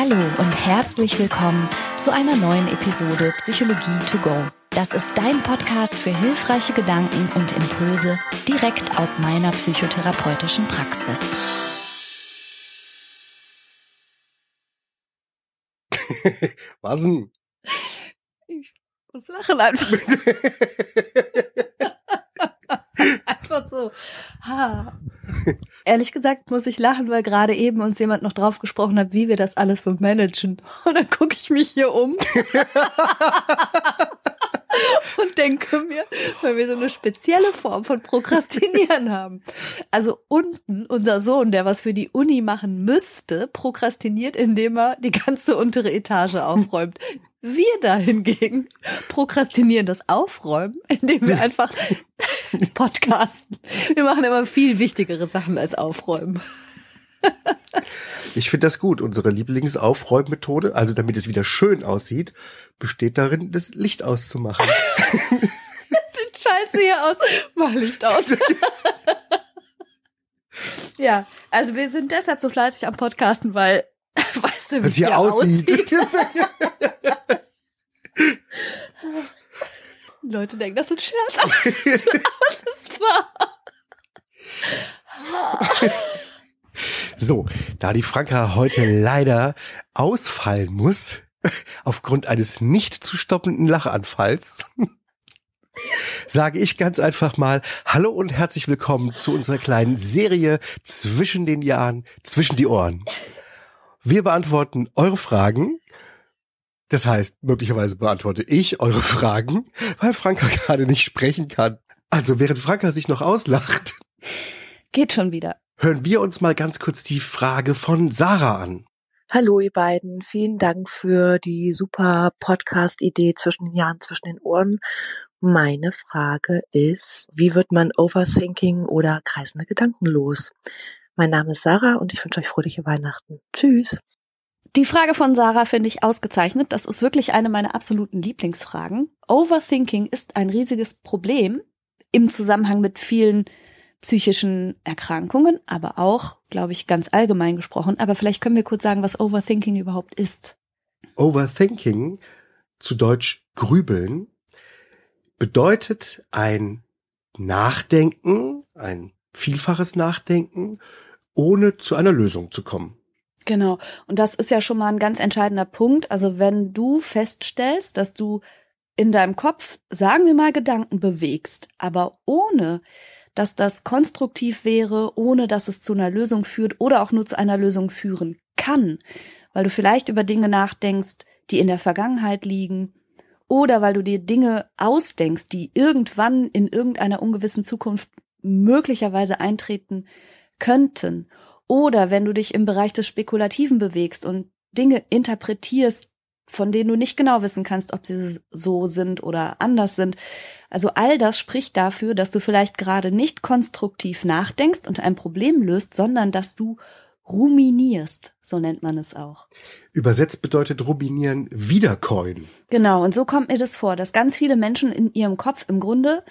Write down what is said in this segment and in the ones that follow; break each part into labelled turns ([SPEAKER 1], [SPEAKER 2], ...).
[SPEAKER 1] Hallo und herzlich willkommen zu einer neuen Episode Psychologie to go. Das ist dein Podcast für hilfreiche Gedanken und Impulse direkt aus meiner psychotherapeutischen Praxis.
[SPEAKER 2] Was denn?
[SPEAKER 3] Ich muss lachen einfach. einfach so. Ha. Ehrlich gesagt muss ich lachen, weil gerade eben uns jemand noch drauf gesprochen hat, wie wir das alles so managen. Und dann gucke ich mich hier um. und denke mir, weil wir so eine spezielle Form von Prokrastinieren haben. Also unten unser Sohn, der was für die Uni machen müsste, prokrastiniert, indem er die ganze untere Etage aufräumt. Wir da hingegen prokrastinieren das Aufräumen, indem wir einfach podcasten. Wir machen immer viel wichtigere Sachen als Aufräumen.
[SPEAKER 2] Ich finde das gut. Unsere Lieblingsaufräummethode, also damit es wieder schön aussieht, besteht darin, das Licht auszumachen.
[SPEAKER 3] Sieht scheiße hier aus. Mach Licht aus. ja, also wir sind deshalb so fleißig am Podcasten, weil, weißt du, wie es hier, hier aussieht. aussieht? Leute denken, das ist ein Scherz, aber es ist, aber es ist wahr.
[SPEAKER 2] So, da die Franka heute leider ausfallen muss, aufgrund eines nicht zu stoppenden Lachanfalls, sage ich ganz einfach mal Hallo und herzlich willkommen zu unserer kleinen Serie zwischen den Jahren, zwischen die Ohren. Wir beantworten eure Fragen. Das heißt, möglicherweise beantworte ich eure Fragen, weil Franka gerade nicht sprechen kann. Also während Franka sich noch auslacht.
[SPEAKER 3] Geht schon wieder
[SPEAKER 2] hören wir uns mal ganz kurz die Frage von Sarah an.
[SPEAKER 4] Hallo ihr beiden, vielen Dank für die super Podcast-Idee zwischen den Jahren, zwischen den Ohren. Meine Frage ist, wie wird man Overthinking oder kreisende Gedanken los? Mein Name ist Sarah und ich wünsche euch fröhliche Weihnachten. Tschüss.
[SPEAKER 3] Die Frage von Sarah finde ich ausgezeichnet. Das ist wirklich eine meiner absoluten Lieblingsfragen. Overthinking ist ein riesiges Problem im Zusammenhang mit vielen psychischen Erkrankungen, aber auch, glaube ich, ganz allgemein gesprochen. Aber vielleicht können wir kurz sagen, was Overthinking überhaupt ist.
[SPEAKER 2] Overthinking, zu Deutsch grübeln, bedeutet ein Nachdenken, ein vielfaches Nachdenken, ohne zu einer Lösung zu kommen.
[SPEAKER 3] Genau. Und das ist ja schon mal ein ganz entscheidender Punkt. Also wenn du feststellst, dass du in deinem Kopf, sagen wir mal, Gedanken bewegst, aber ohne dass das konstruktiv wäre, ohne dass es zu einer Lösung führt oder auch nur zu einer Lösung führen kann, weil du vielleicht über Dinge nachdenkst, die in der Vergangenheit liegen, oder weil du dir Dinge ausdenkst, die irgendwann in irgendeiner ungewissen Zukunft möglicherweise eintreten könnten, oder wenn du dich im Bereich des Spekulativen bewegst und Dinge interpretierst, von denen du nicht genau wissen kannst, ob sie so sind oder anders sind. Also all das spricht dafür, dass du vielleicht gerade nicht konstruktiv nachdenkst und ein Problem löst, sondern dass du ruminierst, so nennt man es auch.
[SPEAKER 2] Übersetzt bedeutet ruminieren wiedercoin.
[SPEAKER 3] Genau, und so kommt mir das vor, dass ganz viele Menschen in ihrem Kopf im Grunde,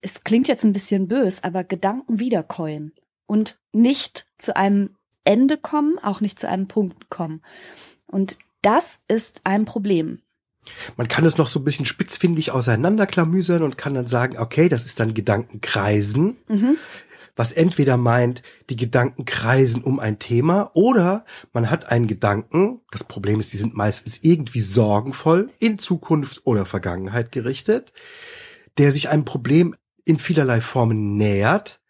[SPEAKER 3] es klingt jetzt ein bisschen bös, aber Gedanken wiedercoin und nicht zu einem Ende kommen, auch nicht zu einem Punkt kommen. Und das ist ein Problem.
[SPEAKER 2] Man kann es noch so ein bisschen spitzfindig auseinanderklamüsern und kann dann sagen, okay, das ist dann Gedankenkreisen, mhm. was entweder meint, die Gedanken kreisen um ein Thema oder man hat einen Gedanken, das Problem ist, die sind meistens irgendwie sorgenvoll in Zukunft oder Vergangenheit gerichtet, der sich einem Problem in vielerlei Formen nähert,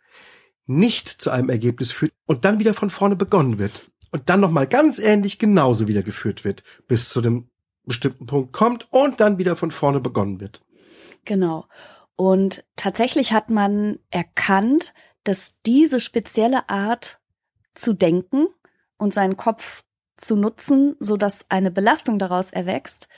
[SPEAKER 2] nicht zu einem Ergebnis führt und dann wieder von vorne begonnen wird und dann nochmal ganz ähnlich genauso wieder geführt wird, bis zu dem bestimmten Punkt kommt und dann wieder von vorne begonnen wird.
[SPEAKER 3] Genau. Und tatsächlich hat man erkannt, dass diese spezielle Art zu denken und seinen Kopf zu nutzen, so dass eine Belastung daraus erwächst,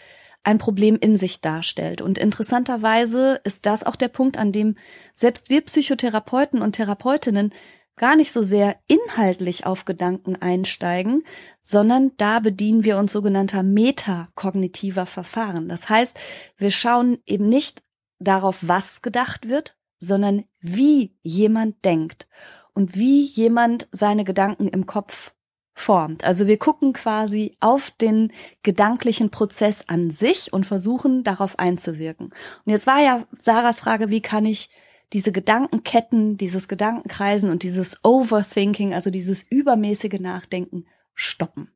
[SPEAKER 3] ein Problem in sich darstellt. Und interessanterweise ist das auch der Punkt, an dem selbst wir Psychotherapeuten und Therapeutinnen gar nicht so sehr inhaltlich auf Gedanken einsteigen, sondern da bedienen wir uns sogenannter metakognitiver Verfahren. Das heißt, wir schauen eben nicht darauf, was gedacht wird, sondern wie jemand denkt und wie jemand seine Gedanken im Kopf formt. Also wir gucken quasi auf den gedanklichen Prozess an sich und versuchen darauf einzuwirken. Und jetzt war ja Sarahs Frage, wie kann ich diese Gedankenketten, dieses Gedankenkreisen und dieses Overthinking, also dieses übermäßige Nachdenken stoppen.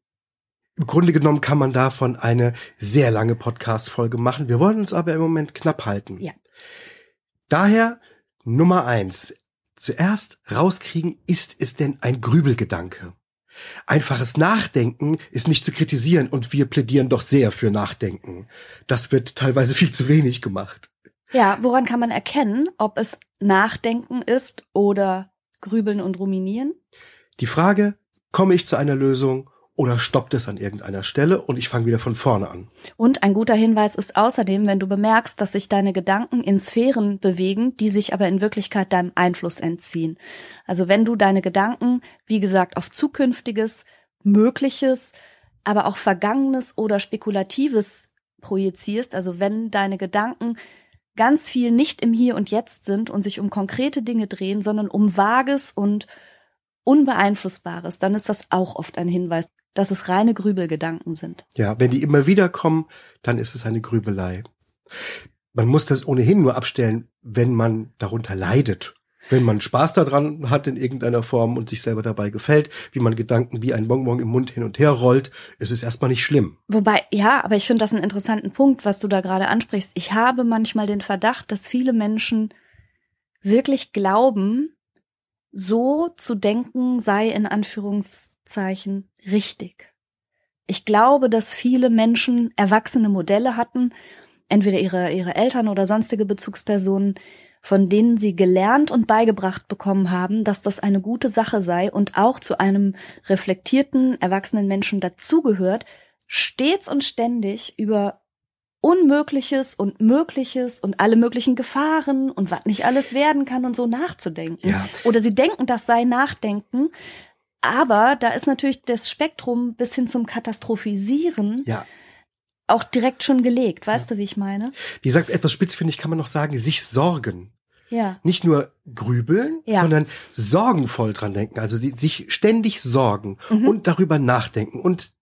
[SPEAKER 2] Im Grunde genommen kann man davon eine sehr lange Podcast-Folge machen. Wir wollen uns aber im Moment knapp halten.
[SPEAKER 3] Ja.
[SPEAKER 2] Daher Nummer eins. Zuerst rauskriegen, ist es denn ein Grübelgedanke? Einfaches Nachdenken ist nicht zu kritisieren und wir plädieren doch sehr für Nachdenken. Das wird teilweise viel zu wenig gemacht.
[SPEAKER 3] Ja, woran kann man erkennen, ob es Nachdenken ist oder Grübeln und Ruminieren?
[SPEAKER 2] Die Frage, komme ich zu einer Lösung oder stoppt es an irgendeiner Stelle und ich fange wieder von vorne an.
[SPEAKER 3] Und ein guter Hinweis ist außerdem, wenn du bemerkst, dass sich deine Gedanken in Sphären bewegen, die sich aber in Wirklichkeit deinem Einfluss entziehen. Also wenn du deine Gedanken, wie gesagt, auf zukünftiges, mögliches, aber auch vergangenes oder spekulatives projizierst, also wenn deine Gedanken ganz viel nicht im Hier und Jetzt sind und sich um konkrete Dinge drehen, sondern um Vages und Unbeeinflussbares, dann ist das auch oft ein Hinweis dass es reine Grübelgedanken sind.
[SPEAKER 2] Ja, wenn die immer wieder kommen, dann ist es eine Grübelei. Man muss das ohnehin nur abstellen, wenn man darunter leidet. Wenn man Spaß daran hat in irgendeiner Form und sich selber dabei gefällt, wie man Gedanken wie ein Bonbon im Mund hin und her rollt, ist es erstmal nicht schlimm.
[SPEAKER 3] Wobei, ja, aber ich finde das einen interessanten Punkt, was du da gerade ansprichst. Ich habe manchmal den Verdacht, dass viele Menschen wirklich glauben, so zu denken sei in Anführungszeichen richtig. Ich glaube, dass viele Menschen erwachsene Modelle hatten, entweder ihre, ihre Eltern oder sonstige Bezugspersonen, von denen sie gelernt und beigebracht bekommen haben, dass das eine gute Sache sei und auch zu einem reflektierten, erwachsenen Menschen dazugehört, stets und ständig über Unmögliches und Mögliches und alle möglichen Gefahren und was nicht alles werden kann und so nachzudenken.
[SPEAKER 2] Ja.
[SPEAKER 3] Oder sie denken, das sei Nachdenken, aber da ist natürlich das Spektrum bis hin zum Katastrophisieren
[SPEAKER 2] Ja.
[SPEAKER 3] auch direkt schon gelegt. Weißt du, wie ich meine?
[SPEAKER 2] Wie gesagt, etwas spitzfindig kann man noch sagen, sich sorgen.
[SPEAKER 3] Ja.
[SPEAKER 2] Nicht nur grübeln,
[SPEAKER 3] Ja.
[SPEAKER 2] sondern sorgenvoll dran denken. Also die, sich ständig sorgen
[SPEAKER 3] Mhm.
[SPEAKER 2] und darüber nachdenken und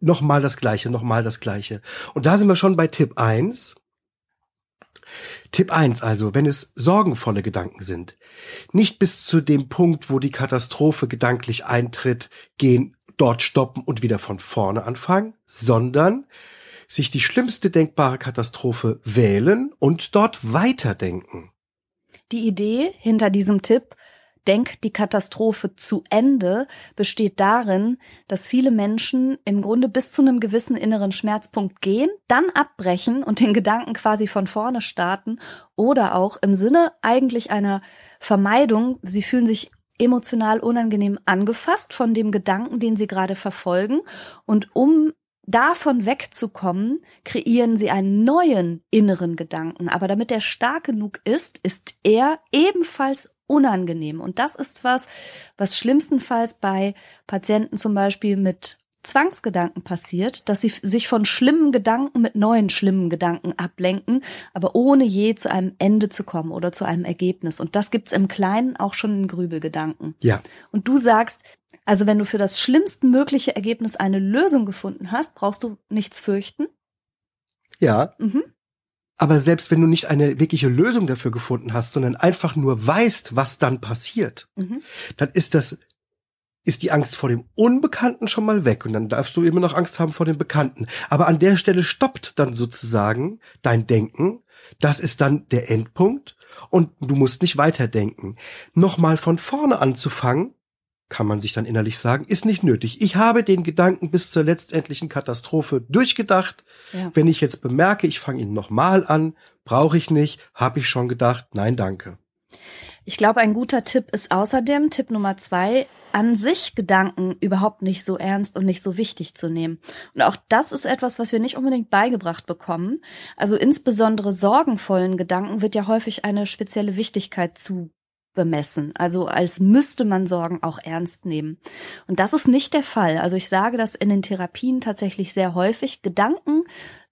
[SPEAKER 2] nochmal das Gleiche, nochmal das Gleiche. Und da sind wir schon bei Tipp eins. Tipp eins also, wenn es sorgenvolle Gedanken sind, nicht bis zu dem Punkt, wo die Katastrophe gedanklich eintritt, gehen, dort stoppen und wieder von vorne anfangen, sondern sich die schlimmste denkbare Katastrophe wählen und dort weiterdenken.
[SPEAKER 3] Die Idee hinter diesem Tipp, denk die Katastrophe zu Ende, besteht darin, dass viele Menschen im Grunde bis zu einem gewissen inneren Schmerzpunkt gehen, dann abbrechen und den Gedanken quasi von vorne starten oder auch im Sinne eigentlich einer Vermeidung, sie fühlen sich emotional unangenehm angefasst von dem Gedanken, den sie gerade verfolgen und um davon wegzukommen, kreieren sie einen neuen inneren Gedanken. Aber damit er stark genug ist, ist er ebenfalls unangenehm. Und das ist was, was schlimmstenfalls bei Patienten zum Beispiel mit Zwangsgedanken passiert, dass sie sich von schlimmen Gedanken mit neuen schlimmen Gedanken ablenken, aber ohne je zu einem Ende zu kommen oder zu einem Ergebnis. Und das gibt's im Kleinen auch schon in Grübelgedanken.
[SPEAKER 2] Ja,
[SPEAKER 3] Und du sagst, also wenn du für das schlimmstmögliche Ergebnis eine Lösung gefunden hast, brauchst du nichts fürchten.
[SPEAKER 2] ja.
[SPEAKER 3] Mhm.
[SPEAKER 2] Aber selbst wenn du nicht eine wirkliche Lösung dafür gefunden hast, sondern einfach nur weißt, was dann passiert,
[SPEAKER 3] Mhm.
[SPEAKER 2] dann ist das, ist die Angst vor dem Unbekannten schon mal weg und dann darfst du immer noch Angst haben vor dem Bekannten. Aber an der Stelle stoppt dann sozusagen dein Denken. Das ist dann der Endpunkt und du musst nicht weiterdenken. Nochmal von vorne anzufangen, kann man sich dann innerlich sagen, ist nicht nötig. Ich habe den Gedanken bis zur letztendlichen Katastrophe durchgedacht.
[SPEAKER 3] Ja.
[SPEAKER 2] Wenn ich jetzt bemerke, ich fange ihn nochmal an, brauche ich nicht, habe ich schon gedacht, nein, danke.
[SPEAKER 3] Ich glaube, ein guter Tipp ist außerdem, Tipp Nummer zwei, an sich Gedanken überhaupt nicht so ernst und nicht so wichtig zu nehmen. Und auch das ist etwas, was wir nicht unbedingt beigebracht bekommen. Also insbesondere sorgenvollen Gedanken wird ja häufig eine spezielle Wichtigkeit zu bemessen. Also als müsste man Sorgen auch ernst nehmen. Und das ist nicht der Fall. Also ich sage das in den Therapien tatsächlich sehr häufig. Gedanken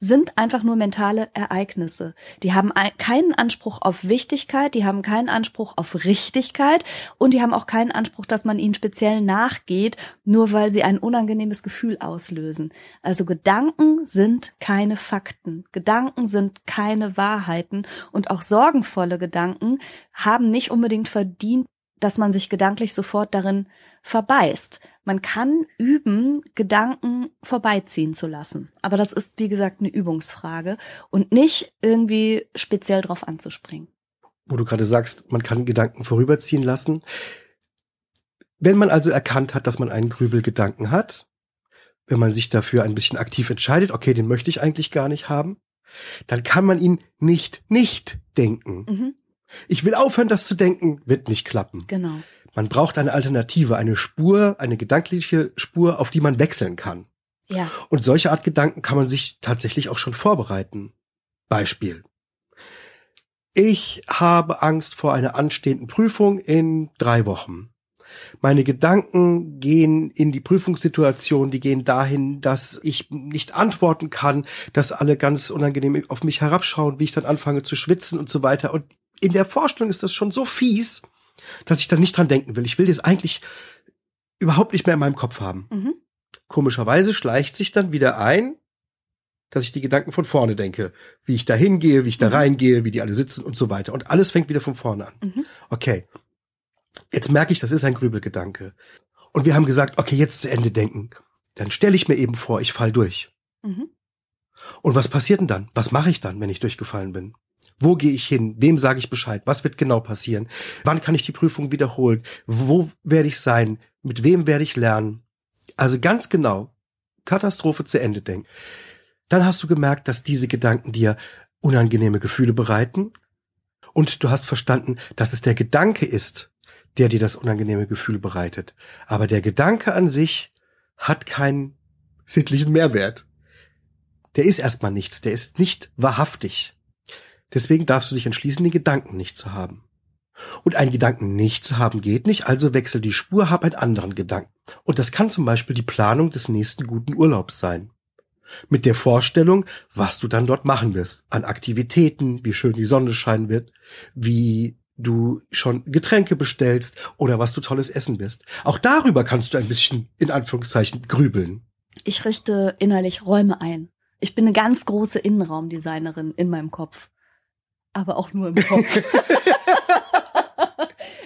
[SPEAKER 3] sind einfach nur mentale Ereignisse. Die haben keinen Anspruch auf Wichtigkeit, die haben keinen Anspruch auf Richtigkeit und die haben auch keinen Anspruch, dass man ihnen speziell nachgeht, nur weil sie ein unangenehmes Gefühl auslösen. Also Gedanken sind keine Fakten. Gedanken sind keine Wahrheiten und auch sorgenvolle Gedanken haben nicht unbedingt verdient, dass man sich gedanklich sofort darin verbeißt. Man kann üben, Gedanken vorbeiziehen zu lassen. Aber das ist, wie gesagt, eine Übungsfrage und nicht irgendwie speziell drauf anzuspringen.
[SPEAKER 2] Wo du gerade sagst, man kann Gedanken vorüberziehen lassen. Wenn man also erkannt hat, dass man einen Grübelgedanken hat, wenn man sich dafür ein bisschen aktiv entscheidet, okay, den möchte ich eigentlich gar nicht haben, dann kann man ihn nicht nicht denken. Mhm. Ich will aufhören, das zu denken, wird nicht klappen.
[SPEAKER 3] Genau.
[SPEAKER 2] Man braucht eine Alternative, eine Spur, eine gedankliche Spur, auf die man wechseln kann.
[SPEAKER 3] Ja.
[SPEAKER 2] Und solche Art Gedanken kann man sich tatsächlich auch schon vorbereiten. Beispiel. Ich habe Angst vor einer anstehenden Prüfung in drei Wochen. Meine Gedanken gehen in die Prüfungssituation, die gehen dahin, dass ich nicht antworten kann, dass alle ganz unangenehm auf mich herabschauen, wie ich dann anfange zu schwitzen und so weiter. Und in der Vorstellung ist das schon so fies, dass ich da nicht dran denken will. Ich will das eigentlich überhaupt nicht mehr in meinem Kopf haben. Mhm. Komischerweise schleicht sich dann wieder ein, dass ich die Gedanken von vorne denke, wie ich da hingehe, wie ich da mhm. reingehe, wie die alle sitzen und so weiter. Und alles fängt wieder von vorne an. Mhm. Okay. Jetzt merke ich, das ist ein Grübelgedanke. Und wir haben gesagt, okay, jetzt zu Ende denken. Dann stelle ich mir eben vor, ich fall durch. Mhm. Und was passiert denn dann? Was mache ich dann, wenn ich durchgefallen bin? Wo gehe ich hin? Wem sage ich Bescheid? Was wird genau passieren? Wann kann ich die Prüfung wiederholen? Wo werde ich sein? Mit wem werde ich lernen? Also ganz genau Katastrophe zu Ende denken. Dann hast du gemerkt, dass diese Gedanken dir unangenehme Gefühle bereiten und du hast verstanden, dass es der Gedanke ist, der dir das unangenehme Gefühl bereitet. Aber der Gedanke an sich hat keinen sittlichen Mehrwert. Der ist erstmal nichts, der ist nicht wahrhaftig. Deswegen darfst du dich entschließen, den Gedanken nicht zu haben. Und einen Gedanken nicht zu haben geht nicht, also wechsel die Spur, hab einen anderen Gedanken. Und das kann zum Beispiel die Planung des nächsten guten Urlaubs sein. Mit der Vorstellung, was du dann dort machen wirst. An Aktivitäten, wie schön die Sonne scheinen wird, wie du schon Getränke bestellst oder was du tolles essen wirst. Auch darüber kannst du ein bisschen, in Anführungszeichen, grübeln.
[SPEAKER 3] Ich richte innerlich Räume ein. Ich bin eine ganz große Innenraumdesignerin in meinem Kopf aber auch nur im Kopf.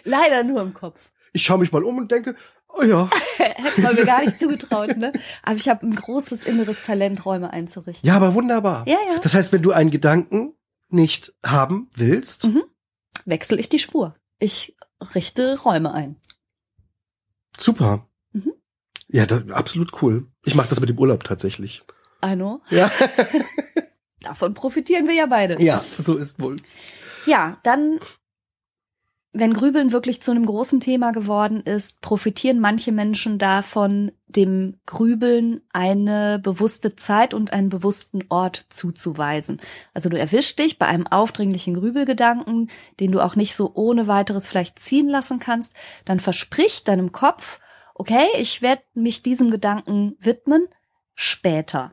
[SPEAKER 3] Leider nur im Kopf.
[SPEAKER 2] Ich schaue mich mal um und denke, oh ja.
[SPEAKER 3] Hätte man mir gar nicht zugetraut, ne? Aber ich habe ein großes inneres Talent, Räume einzurichten.
[SPEAKER 2] Ja, aber wunderbar.
[SPEAKER 3] Ja, ja.
[SPEAKER 2] Das heißt, wenn du einen Gedanken nicht haben willst, mhm.
[SPEAKER 3] wechsle ich die Spur. Ich richte Räume ein.
[SPEAKER 2] Super. Mhm. Ja, das, absolut cool. Ich mache das mit dem Urlaub tatsächlich.
[SPEAKER 3] I know.
[SPEAKER 2] Ja.
[SPEAKER 3] Davon profitieren wir ja beide.
[SPEAKER 2] Ja, so ist wohl.
[SPEAKER 3] Ja, dann, wenn Grübeln wirklich zu einem großen Thema geworden ist, profitieren manche Menschen davon, dem Grübeln eine bewusste Zeit und einen bewussten Ort zuzuweisen. Also du erwischst dich bei einem aufdringlichen Grübelgedanken, den du auch nicht so ohne weiteres vielleicht ziehen lassen kannst, dann versprich deinem Kopf, okay, ich werde mich diesem Gedanken widmen, später.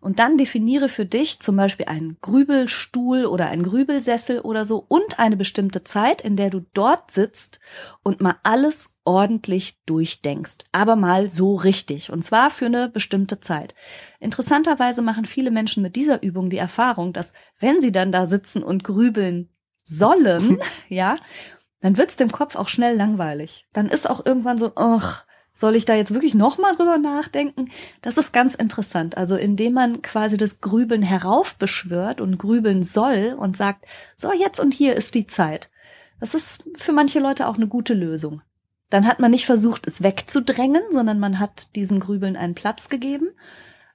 [SPEAKER 3] Und dann definiere für dich zum Beispiel einen Grübelstuhl oder einen Grübelsessel oder so und eine bestimmte Zeit, in der du dort sitzt und mal alles ordentlich durchdenkst. Aber mal so richtig. Und zwar für eine bestimmte Zeit. Interessanterweise machen viele Menschen mit dieser Übung die Erfahrung, dass wenn sie dann da sitzen und grübeln sollen, ja, dann wird's dem Kopf auch schnell langweilig. Dann ist auch irgendwann so, ach, soll ich da jetzt wirklich nochmal drüber nachdenken? Das ist ganz interessant. Also indem man quasi das Grübeln heraufbeschwört und grübeln soll und sagt, so jetzt und hier ist die Zeit. Das ist für manche Leute auch eine gute Lösung. Dann hat man nicht versucht, es wegzudrängen, sondern man hat diesen Grübeln einen Platz gegeben.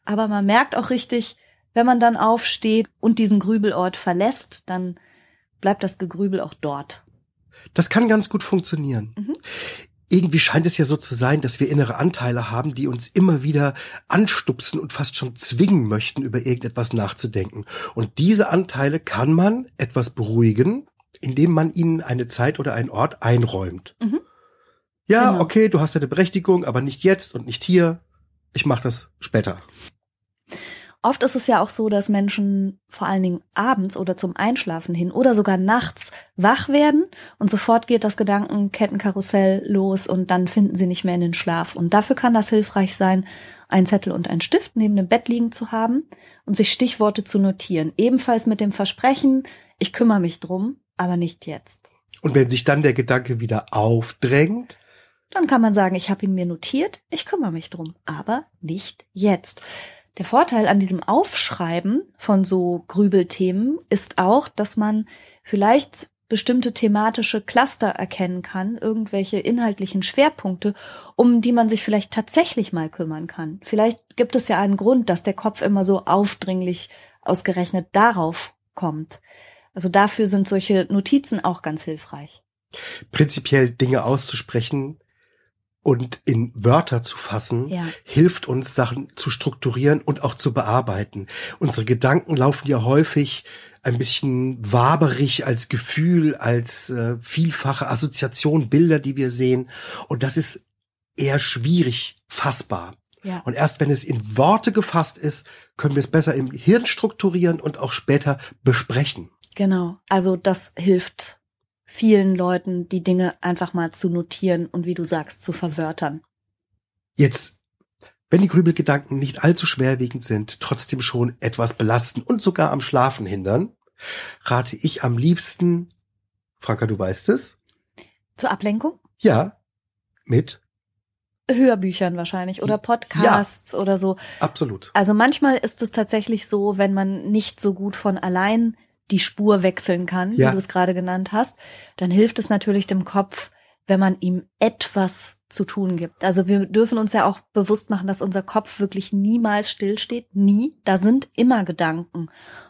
[SPEAKER 3] Aber man merkt auch richtig, wenn man dann aufsteht und diesen Grübelort verlässt, dann bleibt das Gegrübel auch dort.
[SPEAKER 2] Das kann ganz gut funktionieren. Mhm irgendwie scheint es ja so zu sein, dass wir innere Anteile haben, die uns immer wieder anstupsen und fast schon zwingen möchten, über irgendetwas nachzudenken. Und diese Anteile kann man etwas beruhigen, indem man ihnen eine Zeit oder einen Ort einräumt. Mhm. Ja, genau. okay, du hast eine Berechtigung, aber nicht jetzt und nicht hier. Ich mache das später.
[SPEAKER 3] Oft ist es ja auch so, dass Menschen vor allen Dingen abends oder zum Einschlafen hin oder sogar nachts wach werden und sofort geht das Gedankenkettenkarussell los und dann finden sie nicht mehr in den Schlaf. Und dafür kann das hilfreich sein, einen Zettel und einen Stift neben dem Bett liegen zu haben und sich Stichworte zu notieren. Ebenfalls mit dem Versprechen, ich kümmere mich drum, aber nicht jetzt.
[SPEAKER 2] Und wenn sich dann der Gedanke wieder aufdrängt,
[SPEAKER 3] dann kann man sagen, ich habe ihn mir notiert, ich kümmere mich drum, aber nicht jetzt. Der Vorteil an diesem Aufschreiben von so Grübelthemen ist auch, dass man vielleicht bestimmte thematische Cluster erkennen kann, irgendwelche inhaltlichen Schwerpunkte, um die man sich vielleicht tatsächlich mal kümmern kann. Vielleicht gibt es ja einen Grund, dass der Kopf immer so aufdringlich ausgerechnet darauf kommt. Also dafür sind solche Notizen auch ganz hilfreich.
[SPEAKER 2] Prinzipiell Dinge auszusprechen, und in Wörter zu fassen,
[SPEAKER 3] Ja.
[SPEAKER 2] hilft uns, Sachen zu strukturieren und auch zu bearbeiten. Unsere Gedanken laufen ja häufig ein bisschen waberig als Gefühl, als äh, vielfache Assoziation, Bilder, die wir sehen. Und das ist eher schwierig fassbar.
[SPEAKER 3] Ja.
[SPEAKER 2] Und erst wenn es in Worte gefasst ist, können wir es besser im Hirn strukturieren und auch später besprechen.
[SPEAKER 3] Genau. Also das hilft vielen Leuten, die Dinge einfach mal zu notieren und wie du sagst, zu verwörtern.
[SPEAKER 2] Jetzt, wenn die Grübelgedanken nicht allzu schwerwiegend sind, trotzdem schon etwas belasten und sogar am Schlafen hindern, rate ich am liebsten, Franka, du weißt es,
[SPEAKER 3] Zur Ablenkung?
[SPEAKER 2] ja, mit,
[SPEAKER 3] Hörbüchern wahrscheinlich oder Podcasts oder so.
[SPEAKER 2] absolut.
[SPEAKER 3] Also manchmal ist es tatsächlich so, wenn man nicht so gut von allein die Spur wechseln kann,
[SPEAKER 2] Ja.
[SPEAKER 3] wie du es gerade genannt hast, dann hilft es natürlich dem Kopf, wenn man ihm etwas zu tun gibt. Also wir dürfen uns ja auch bewusst machen, dass unser Kopf wirklich niemals stillsteht, nie. Da sind immer Gedanken.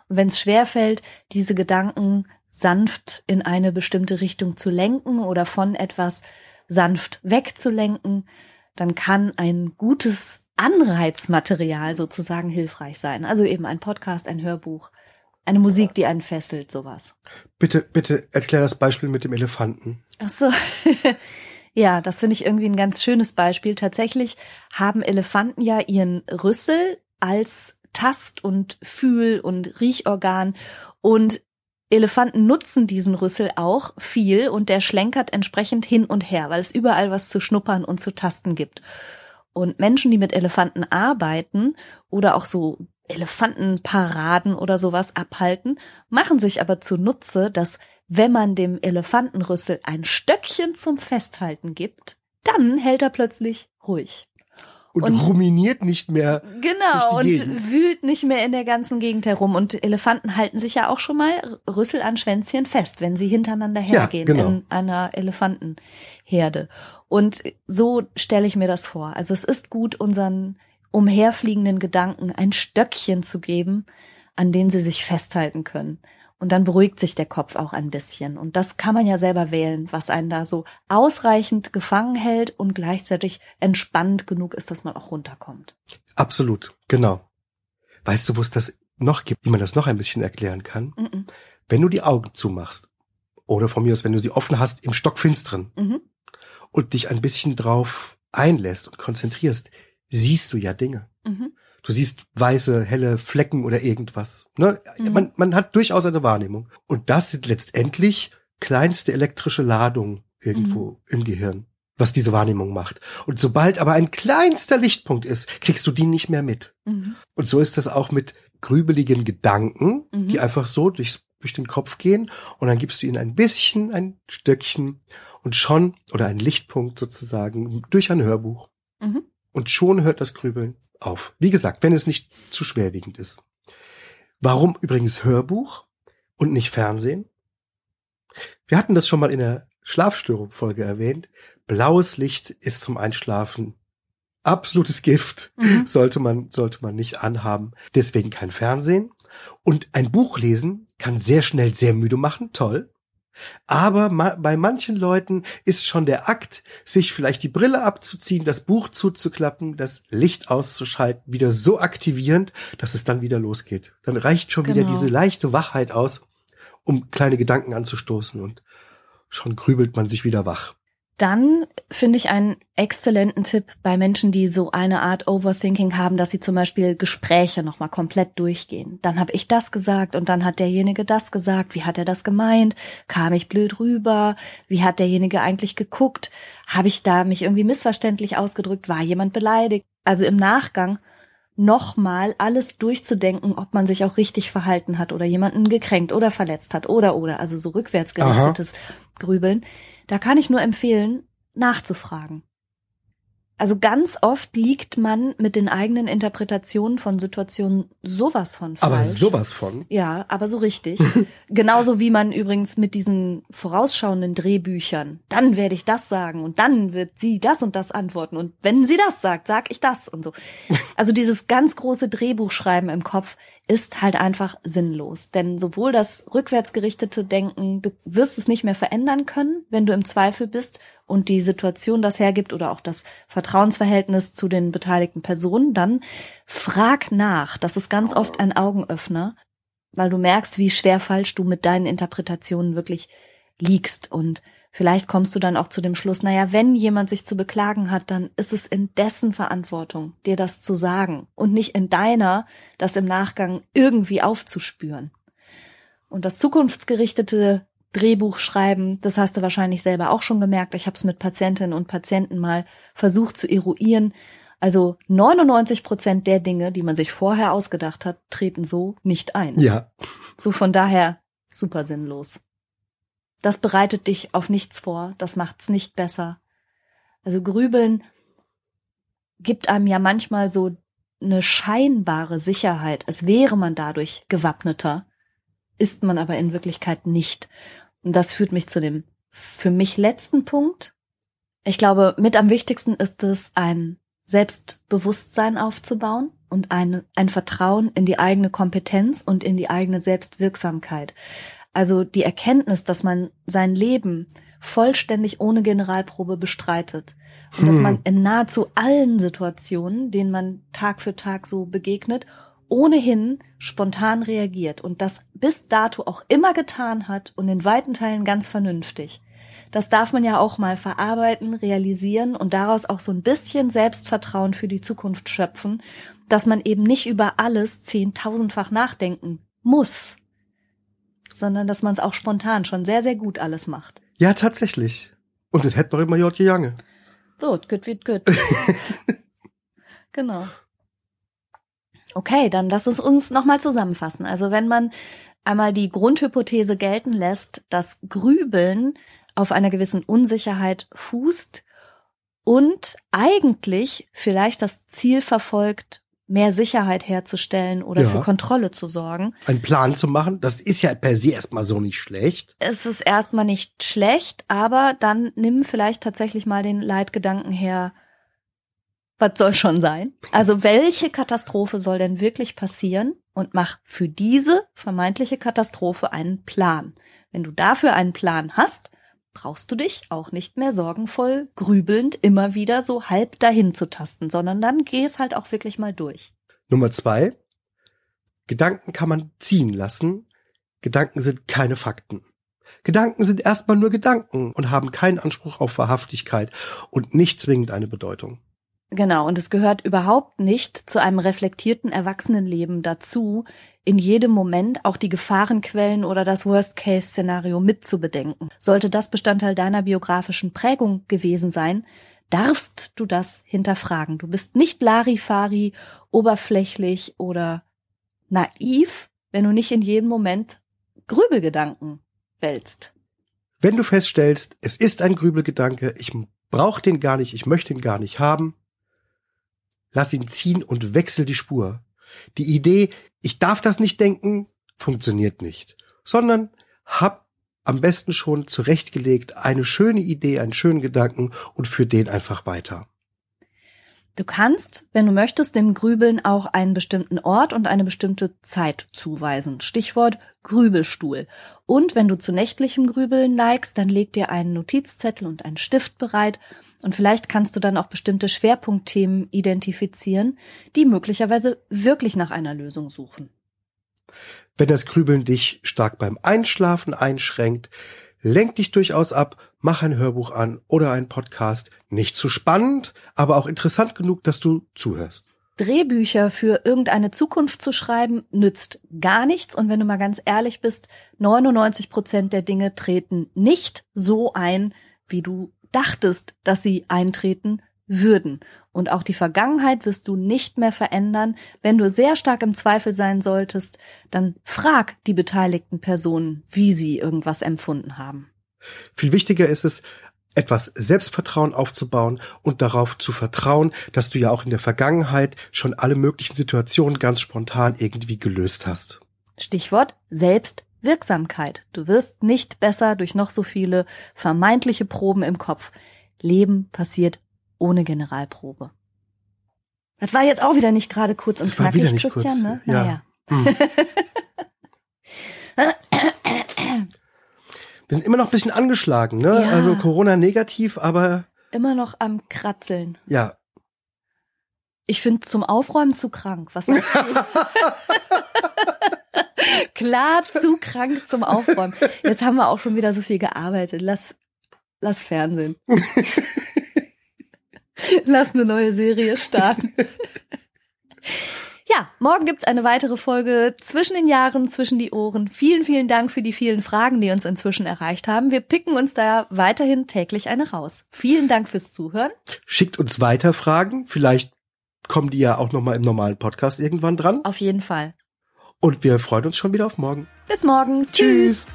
[SPEAKER 3] Und wenn es schwerfällt, diese Gedanken sanft in eine bestimmte Richtung zu lenken oder von etwas sanft wegzulenken, dann kann ein gutes Anreizmaterial sozusagen hilfreich sein. Also eben ein Podcast, ein Hörbuch, eine Musik, die einen fesselt, sowas.
[SPEAKER 2] Bitte, bitte erklär das Beispiel mit dem Elefanten.
[SPEAKER 3] Ach so. ja, das finde ich irgendwie ein ganz schönes Beispiel. Tatsächlich haben Elefanten ja ihren Rüssel als Tast- und Fühl- und Riechorgan und Elefanten nutzen diesen Rüssel auch viel und der schlenkert entsprechend hin und her, weil es überall was zu schnuppern und zu tasten gibt. Und Menschen, die mit Elefanten arbeiten oder auch so Elefantenparaden oder sowas abhalten, machen sich aber zunutze, dass wenn man dem Elefantenrüssel ein Stöckchen zum Festhalten gibt, dann hält er plötzlich ruhig.
[SPEAKER 2] Und,
[SPEAKER 3] Und-
[SPEAKER 2] ruminiert nicht mehr.
[SPEAKER 3] Genau, und
[SPEAKER 2] Gegend.
[SPEAKER 3] wühlt nicht mehr in der ganzen Gegend herum. Und Elefanten halten sich ja auch schon mal Rüssel an Schwänzchen fest, wenn sie hintereinander hergehen
[SPEAKER 2] genau.
[SPEAKER 3] in einer Elefantenherde. Und so stelle ich mir das vor. Also es ist gut, unseren umherfliegenden Gedanken ein Stöckchen zu geben, an denen sie sich festhalten können. Und dann beruhigt sich der Kopf auch ein bisschen. Und das kann man ja selber wählen, was einen da so ausreichend gefangen hält und gleichzeitig entspannt genug ist, dass man auch runterkommt.
[SPEAKER 2] Absolut, genau. Weißt du, wo es das noch gibt, wie man das noch ein bisschen erklären kann?
[SPEAKER 3] Mhm.
[SPEAKER 2] Wenn du die Augen zumachst, oder von mir aus, wenn du sie offen hast, im Stockfinsteren,
[SPEAKER 3] Mhm.
[SPEAKER 2] und dich ein bisschen drauf einlässt und konzentrierst, siehst du ja Dinge.
[SPEAKER 3] Mhm.
[SPEAKER 2] Du siehst weiße, helle Flecken oder irgendwas. Ne?
[SPEAKER 3] Mhm.
[SPEAKER 2] Man, man hat durchaus eine Wahrnehmung. Und das sind letztendlich kleinste elektrische Ladungen irgendwo
[SPEAKER 3] Mhm.
[SPEAKER 2] im Gehirn, was diese Wahrnehmung macht. Und sobald aber ein kleinster Lichtpunkt ist, kriegst du die nicht mehr mit.
[SPEAKER 3] Mhm.
[SPEAKER 2] Und so ist das auch mit grübeligen Gedanken,
[SPEAKER 3] Mhm.
[SPEAKER 2] die einfach so durch, durch den Kopf gehen. Und dann gibst du ihnen ein bisschen, ein Stöckchen und schon, oder ein Lichtpunkt sozusagen, durch ein Hörbuch.
[SPEAKER 3] Mhm.
[SPEAKER 2] Und schon hört das Grübeln auf. Wie gesagt, wenn es nicht zu schwerwiegend ist. Warum übrigens Hörbuch und nicht Fernsehen? Wir hatten das schon mal in der Schlafstörung-Folge erwähnt. Blaues Licht ist zum Einschlafen absolutes Gift.
[SPEAKER 3] Mhm.
[SPEAKER 2] Sollte man, sollte man nicht anhaben. Deswegen kein Fernsehen. Und ein Buch lesen kann sehr schnell sehr müde machen. Toll. Aber ma bei manchen Leuten ist schon der Akt, sich vielleicht die Brille abzuziehen, das Buch zuzuklappen, das Licht auszuschalten, wieder so aktivierend, dass es dann wieder losgeht. Dann reicht schon wieder
[SPEAKER 3] Genau.
[SPEAKER 2] diese leichte Wachheit aus, um kleine Gedanken anzustoßen und schon grübelt man sich wieder wach.
[SPEAKER 3] Dann finde ich einen exzellenten Tipp bei Menschen, die so eine Art Overthinking haben, dass sie zum Beispiel Gespräche nochmal komplett durchgehen. Dann habe ich das gesagt und dann hat derjenige das gesagt. Wie hat er das gemeint? Kam ich blöd rüber? Wie hat derjenige eigentlich geguckt? Habe ich da mich irgendwie missverständlich ausgedrückt? War jemand beleidigt? Also im Nachgang nochmal alles durchzudenken, ob man sich auch richtig verhalten hat oder jemanden gekränkt oder verletzt hat oder oder, also so rückwärts gerichtetes. Grübeln. Da kann ich nur empfehlen, nachzufragen. Also ganz oft liegt man mit den eigenen Interpretationen von Situationen sowas von falsch.
[SPEAKER 2] Aber sowas von?
[SPEAKER 3] Ja, aber so richtig. Genauso wie man übrigens mit diesen vorausschauenden Drehbüchern, dann werde ich das sagen und dann wird sie das und das antworten und wenn sie das sagt, sag ich das und so. Also dieses ganz große Drehbuchschreiben im Kopf ist halt einfach sinnlos. Denn sowohl das rückwärtsgerichtete Denken, du wirst es nicht mehr verändern können, wenn du im Zweifel bist und die Situation das hergibt oder auch das Vertrauensverhältnis zu den beteiligten Personen, dann frag nach. Das ist ganz oft ein Augenöffner, weil du merkst, wie schwer falsch du mit deinen Interpretationen wirklich liegst und Vielleicht kommst du dann auch zu dem Schluss, naja, wenn jemand sich zu beklagen hat, dann ist es in dessen Verantwortung, dir das zu sagen und nicht in deiner, das im Nachgang irgendwie aufzuspüren. Und das zukunftsgerichtete Drehbuch schreiben, das hast du wahrscheinlich selber auch schon gemerkt. Ich habe es mit Patientinnen und Patienten mal versucht zu eruieren. Also 99 Prozent der Dinge, die man sich vorher ausgedacht hat, treten so nicht ein.
[SPEAKER 2] Ja.
[SPEAKER 3] So von daher super sinnlos. Das bereitet dich auf nichts vor, das macht's nicht besser. Also Grübeln gibt einem ja manchmal so eine scheinbare Sicherheit, als wäre man dadurch gewappneter, ist man aber in Wirklichkeit nicht. Und das führt mich zu dem für mich letzten Punkt. Ich glaube, mit am wichtigsten ist es, ein Selbstbewusstsein aufzubauen und ein, ein Vertrauen in die eigene Kompetenz und in die eigene Selbstwirksamkeit. Also die Erkenntnis, dass man sein Leben vollständig ohne Generalprobe bestreitet und hm. dass man in nahezu allen Situationen, denen man Tag für Tag so begegnet, ohnehin spontan reagiert und das bis dato auch immer getan hat und in weiten Teilen ganz vernünftig. Das darf man ja auch mal verarbeiten, realisieren und daraus auch so ein bisschen Selbstvertrauen für die Zukunft schöpfen, dass man eben nicht über alles zehntausendfach nachdenken muss sondern dass man es auch spontan schon sehr, sehr gut alles macht.
[SPEAKER 2] Ja, tatsächlich. Und das hätte man immer J. Jange.
[SPEAKER 3] So, gut wird gut. genau. Okay, dann lass es uns nochmal zusammenfassen. Also wenn man einmal die Grundhypothese gelten lässt, dass Grübeln auf einer gewissen Unsicherheit fußt und eigentlich vielleicht das Ziel verfolgt, mehr Sicherheit herzustellen oder ja. für Kontrolle zu sorgen.
[SPEAKER 2] Ein Plan zu machen, das ist ja per se erstmal so nicht schlecht.
[SPEAKER 3] Es ist erstmal nicht schlecht, aber dann nimm vielleicht tatsächlich mal den Leitgedanken her, was soll schon sein? Also welche Katastrophe soll denn wirklich passieren? Und mach für diese vermeintliche Katastrophe einen Plan. Wenn du dafür einen Plan hast, brauchst du dich auch nicht mehr sorgenvoll, grübelnd immer wieder so halb dahin zu tasten, sondern dann geh es halt auch wirklich mal durch.
[SPEAKER 2] Nummer zwei. Gedanken kann man ziehen lassen. Gedanken sind keine Fakten. Gedanken sind erstmal nur Gedanken und haben keinen Anspruch auf Wahrhaftigkeit und nicht zwingend eine Bedeutung.
[SPEAKER 3] Genau, und es gehört überhaupt nicht zu einem reflektierten Erwachsenenleben dazu, in jedem Moment auch die Gefahrenquellen oder das Worst-Case-Szenario mitzubedenken. Sollte das Bestandteil deiner biografischen Prägung gewesen sein, darfst du das hinterfragen. Du bist nicht Larifari, oberflächlich oder naiv, wenn du nicht in jedem Moment Grübelgedanken wälzt.
[SPEAKER 2] Wenn du feststellst, es ist ein Grübelgedanke, ich brauche den gar nicht, ich möchte ihn gar nicht haben, lass ihn ziehen und wechsel die Spur. Die Idee, ich darf das nicht denken, funktioniert nicht, sondern hab am besten schon zurechtgelegt eine schöne Idee, einen schönen Gedanken und führ den einfach weiter.
[SPEAKER 3] Du kannst, wenn du möchtest, dem Grübeln auch einen bestimmten Ort und eine bestimmte Zeit zuweisen. Stichwort Grübelstuhl. Und wenn du zu nächtlichem Grübeln neigst, dann leg dir einen Notizzettel und einen Stift bereit und vielleicht kannst du dann auch bestimmte Schwerpunktthemen identifizieren, die möglicherweise wirklich nach einer Lösung suchen.
[SPEAKER 2] Wenn das Grübeln dich stark beim Einschlafen einschränkt, lenk dich durchaus ab, mach ein Hörbuch an oder einen Podcast. Nicht zu spannend, aber auch interessant genug, dass du zuhörst.
[SPEAKER 3] Drehbücher für irgendeine Zukunft zu schreiben, nützt gar nichts. Und wenn du mal ganz ehrlich bist, 99 Prozent der Dinge treten nicht so ein, wie du dachtest, dass sie eintreten würden. Und auch die Vergangenheit wirst du nicht mehr verändern. Wenn du sehr stark im Zweifel sein solltest, dann frag die beteiligten Personen, wie sie irgendwas empfunden haben.
[SPEAKER 2] Viel wichtiger ist es, etwas Selbstvertrauen aufzubauen und darauf zu vertrauen, dass du ja auch in der Vergangenheit schon alle möglichen Situationen ganz spontan irgendwie gelöst hast.
[SPEAKER 3] Stichwort Selbstwirksamkeit. Du wirst nicht besser durch noch so viele vermeintliche Proben im Kopf. Leben passiert ohne Generalprobe. Das war jetzt auch wieder nicht gerade kurz und
[SPEAKER 2] Das
[SPEAKER 3] knackig, Christian,
[SPEAKER 2] kurz.
[SPEAKER 3] ne?
[SPEAKER 2] Ja.
[SPEAKER 3] Naja.
[SPEAKER 2] Hm. Wir sind immer noch ein bisschen angeschlagen, ne?
[SPEAKER 3] Ja.
[SPEAKER 2] Also Corona negativ, aber
[SPEAKER 3] Immer noch am Kratzeln.
[SPEAKER 2] ja.
[SPEAKER 3] Ich finde zum Aufräumen zu krank. Was sagst du? Klar zu krank zum Aufräumen. Jetzt haben wir auch schon wieder so viel gearbeitet. Lass, lass Fernsehen. lass eine neue Serie starten. Ja, morgen gibt's eine weitere Folge zwischen den Jahren, zwischen die Ohren. Vielen, vielen Dank für die vielen Fragen, die uns inzwischen erreicht haben. Wir picken uns da weiterhin täglich eine raus. Vielen Dank fürs Zuhören.
[SPEAKER 2] Schickt uns weiter Fragen. Vielleicht kommen die ja auch noch mal im normalen Podcast irgendwann dran.
[SPEAKER 3] Auf jeden Fall.
[SPEAKER 2] Und wir freuen uns schon wieder auf morgen.
[SPEAKER 3] Bis morgen. Tschüss.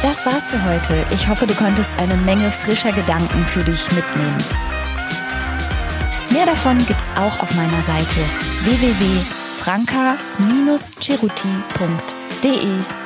[SPEAKER 1] Das war's für heute. Ich hoffe, du konntest eine Menge frischer Gedanken für dich mitnehmen. Mehr davon gibt's auch auf meiner Seite www.franca-ceruti.de